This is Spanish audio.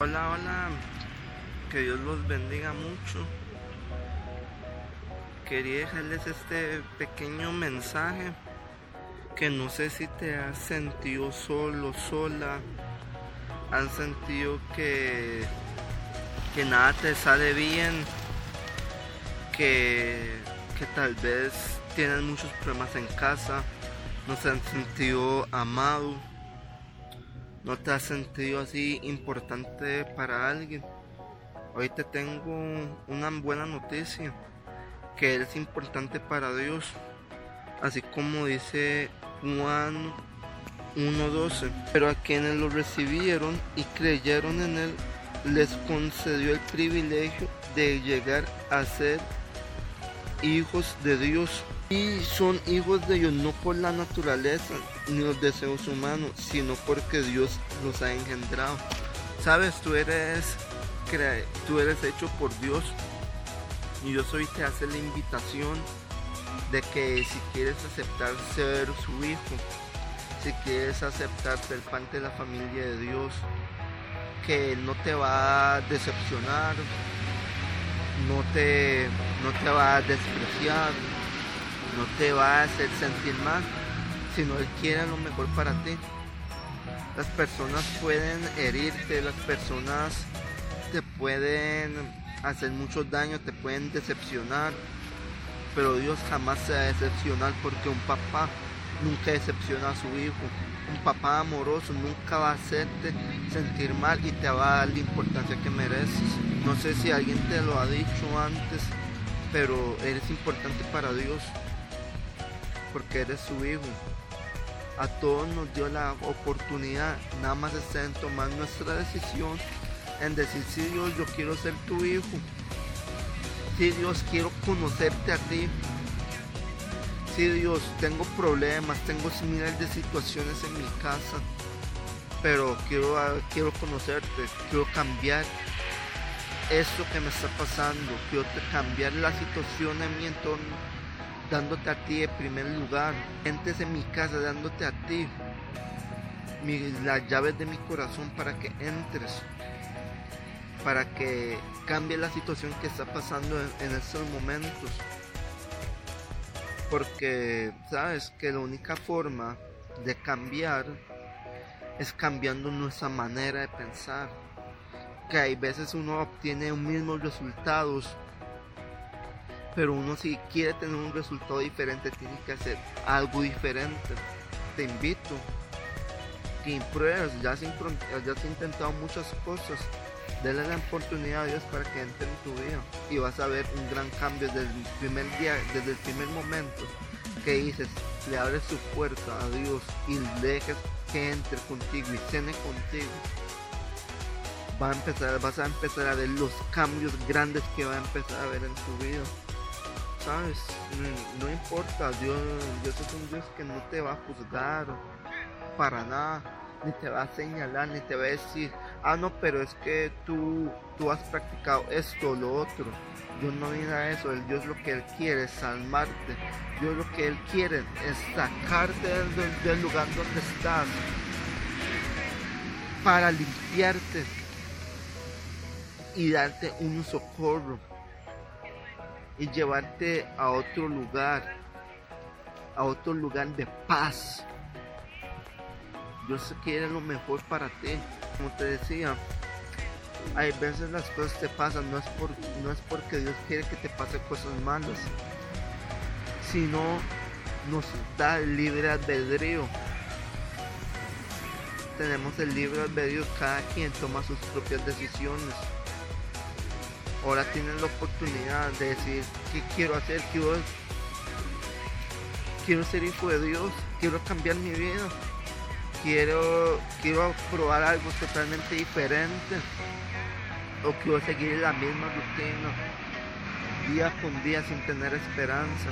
Hola, hola, que Dios los bendiga mucho. Quería dejarles este pequeño mensaje que no sé si te has sentido solo, sola, han sentido que, que nada te sale bien, que, que tal vez tienen muchos problemas en casa, no se han sentido amados no te has sentido así importante para alguien. Hoy te tengo una buena noticia, que eres importante para Dios, así como dice Juan 1.12. Pero a quienes lo recibieron y creyeron en Él, les concedió el privilegio de llegar a ser hijos de Dios. Y son hijos de Dios no por la naturaleza ni los deseos humanos, sino porque Dios los ha engendrado. Sabes, tú eres, tú eres hecho por Dios. Y Dios hoy te hace la invitación de que si quieres aceptar ser su hijo, si quieres aceptar ser parte de la familia de Dios, que no te va a decepcionar, no te, no te va a despreciar, no te va a hacer sentir mal, sino Él quiere lo mejor para ti. Las personas pueden herirte, las personas te pueden hacer mucho daño, te pueden decepcionar, pero Dios jamás se va a decepcionar porque un papá nunca decepciona a su hijo. Un papá amoroso nunca va a hacerte sentir mal y te va a dar la importancia que mereces. No sé si alguien te lo ha dicho antes, pero eres importante para Dios porque eres su hijo. A todos nos dio la oportunidad, nada más está en tomar nuestra decisión, en decir, si Dios, yo quiero ser tu hijo. Si Dios, quiero conocerte a ti. Si Dios, tengo problemas, tengo miles de situaciones en mi casa, pero quiero, quiero conocerte, quiero cambiar esto que me está pasando, quiero cambiar la situación en mi entorno dándote a ti en primer lugar. Entres en mi casa dándote a ti las llaves de mi corazón para que entres, para que cambie la situación que está pasando en, estos momentos. Porque sabes que la única forma de cambiar es cambiando nuestra manera de pensar. Que hay veces uno obtiene mismos resultados pero uno si quiere tener un resultado diferente tiene que hacer algo diferente. Te invito que pruebes, ya has intentado muchas cosas, Dale la oportunidad a Dios para que entre en tu vida y vas a ver un gran cambio desde el primer día, desde el primer momento que dices, le abres su puerta a Dios y dejes que entre contigo y cene contigo. Va a empezar, vas a empezar a ver los cambios grandes que va a empezar a ver en tu vida sabes, no, importa, Dios, Dios es un Dios que no te va a juzgar para nada, ni te va a señalar, ni te va a decir, ah no, pero es que tú, tú has practicado esto o lo otro. Dios no viene a eso, el Dios lo que Él quiere es salvarte. Dios lo que Él quiere es sacarte del lugar donde estás para limpiarte y darte un socorro y llevarte a otro lugar, a otro lugar de paz. Dios quiere lo mejor para ti. Como te decía, hay veces las cosas te pasan, no es, por, no es porque Dios quiere que te pasen cosas malas, sino nos da el libre albedrío. Tenemos el libre albedrío, cada quien toma sus propias decisiones ahora tienen la oportunidad de decir qué quiero hacer, quiero, quiero ser hijo de Dios, quiero cambiar mi vida, quiero, quiero probar algo totalmente diferente o quiero seguir la misma rutina día con día sin tener esperanza.